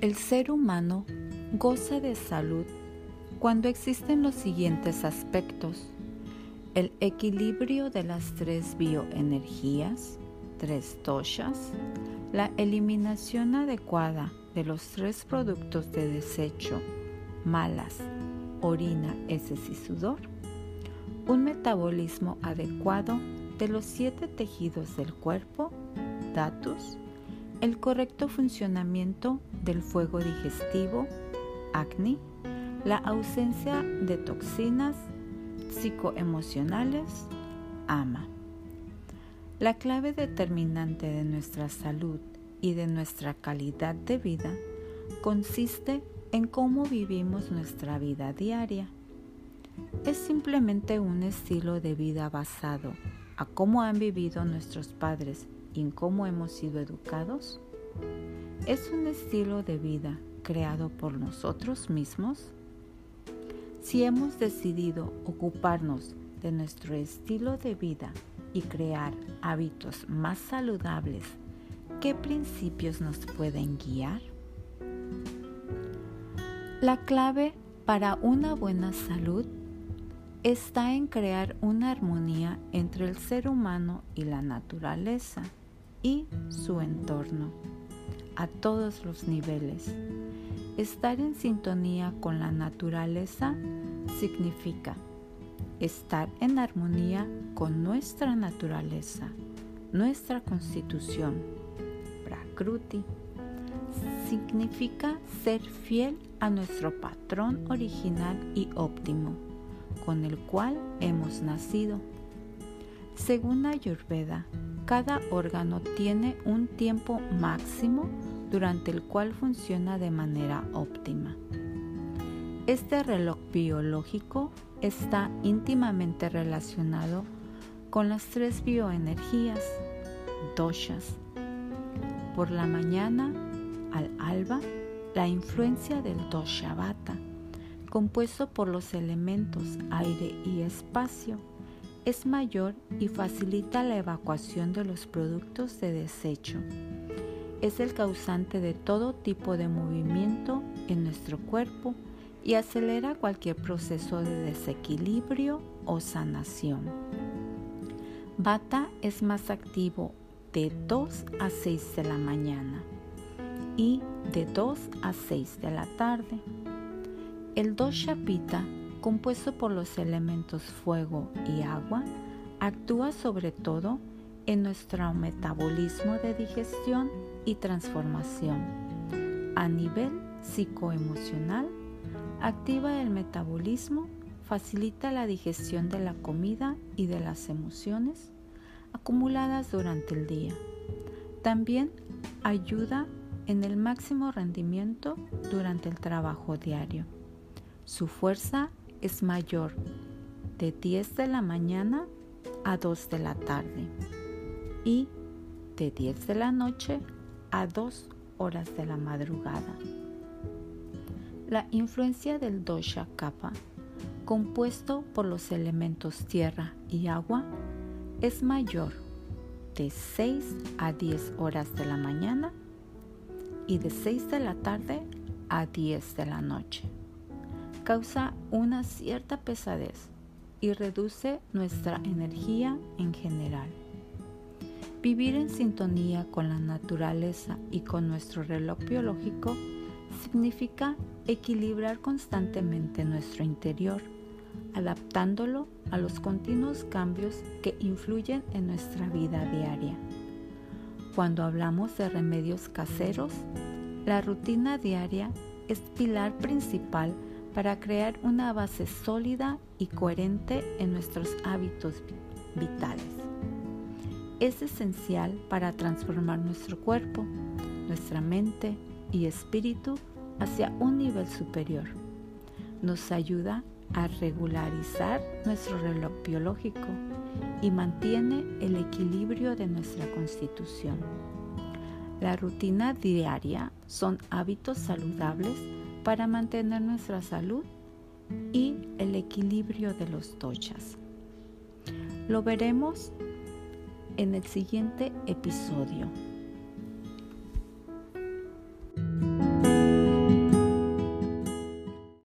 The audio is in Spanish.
El ser humano goza de salud cuando existen los siguientes aspectos. El equilibrio de las tres bioenergías, tres doshas, la eliminación adecuada de los tres productos de desecho, malas, orina, heces y sudor, un metabolismo adecuado de los siete tejidos del cuerpo, datus, el correcto funcionamiento del fuego digestivo, acne, la ausencia de toxinas psicoemocionales, ama. La clave determinante de nuestra salud y de nuestra calidad de vida consiste en cómo vivimos nuestra vida diaria. Es simplemente un estilo de vida basado a cómo han vivido nuestros padres en cómo hemos sido educados. Es un estilo de vida creado por nosotros mismos. Si hemos decidido ocuparnos de nuestro estilo de vida y crear hábitos más saludables, ¿qué principios nos pueden guiar? La clave para una buena salud está en crear una armonía entre el ser humano y la naturaleza y su entorno a todos los niveles. Estar en sintonía con la naturaleza significa estar en armonía con nuestra naturaleza, nuestra constitución, Prakruti significa ser fiel a nuestro patrón original y óptimo, con el cual hemos nacido. Según Ayurveda, cada órgano tiene un tiempo máximo durante el cual funciona de manera óptima. Este reloj biológico está íntimamente relacionado con las tres bioenergías, doshas. Por la mañana, al alba la influencia del dosha vata, compuesto por los elementos aire y espacio, es mayor y facilita la evacuación de los productos de desecho. Es el causante de todo tipo de movimiento en nuestro cuerpo y acelera cualquier proceso de desequilibrio o sanación. Vata es más activo de 2 a 6 de la mañana y de 2 a 6 de la tarde. El dosha pita, compuesto por los elementos fuego y agua, actúa sobre todo en nuestro metabolismo de digestión y transformación. A nivel psicoemocional, activa el metabolismo, facilita la digestión de la comida y de las emociones acumuladas durante el día. También ayuda en el máximo rendimiento durante el trabajo diario. Su fuerza es mayor de 10 de la mañana a 2 de la tarde y de 10 de la noche a 2 horas de la madrugada. La influencia del dosha kapha, compuesto por los elementos tierra y agua, es mayor de 6 a 10 horas de la mañana y de 6 de la tarde a 10 de la noche. Causa una cierta pesadez y reduce nuestra energía en general. Vivir en sintonía con la naturaleza y con nuestro reloj biológico significa equilibrar constantemente nuestro interior, adaptándolo a los continuos cambios que influyen en nuestra vida diaria. Cuando hablamos de remedios caseros, la rutina diaria es pilar principal para crear una base sólida y coherente en nuestros hábitos vitales. Es esencial para transformar nuestro cuerpo, nuestra mente y espíritu hacia un nivel superior. Nos ayuda a regularizar nuestro reloj biológico y mantiene el equilibrio de nuestra constitución. La rutina diaria son hábitos saludables para mantener nuestra salud y el equilibrio de los tochas. Lo veremos en el siguiente episodio.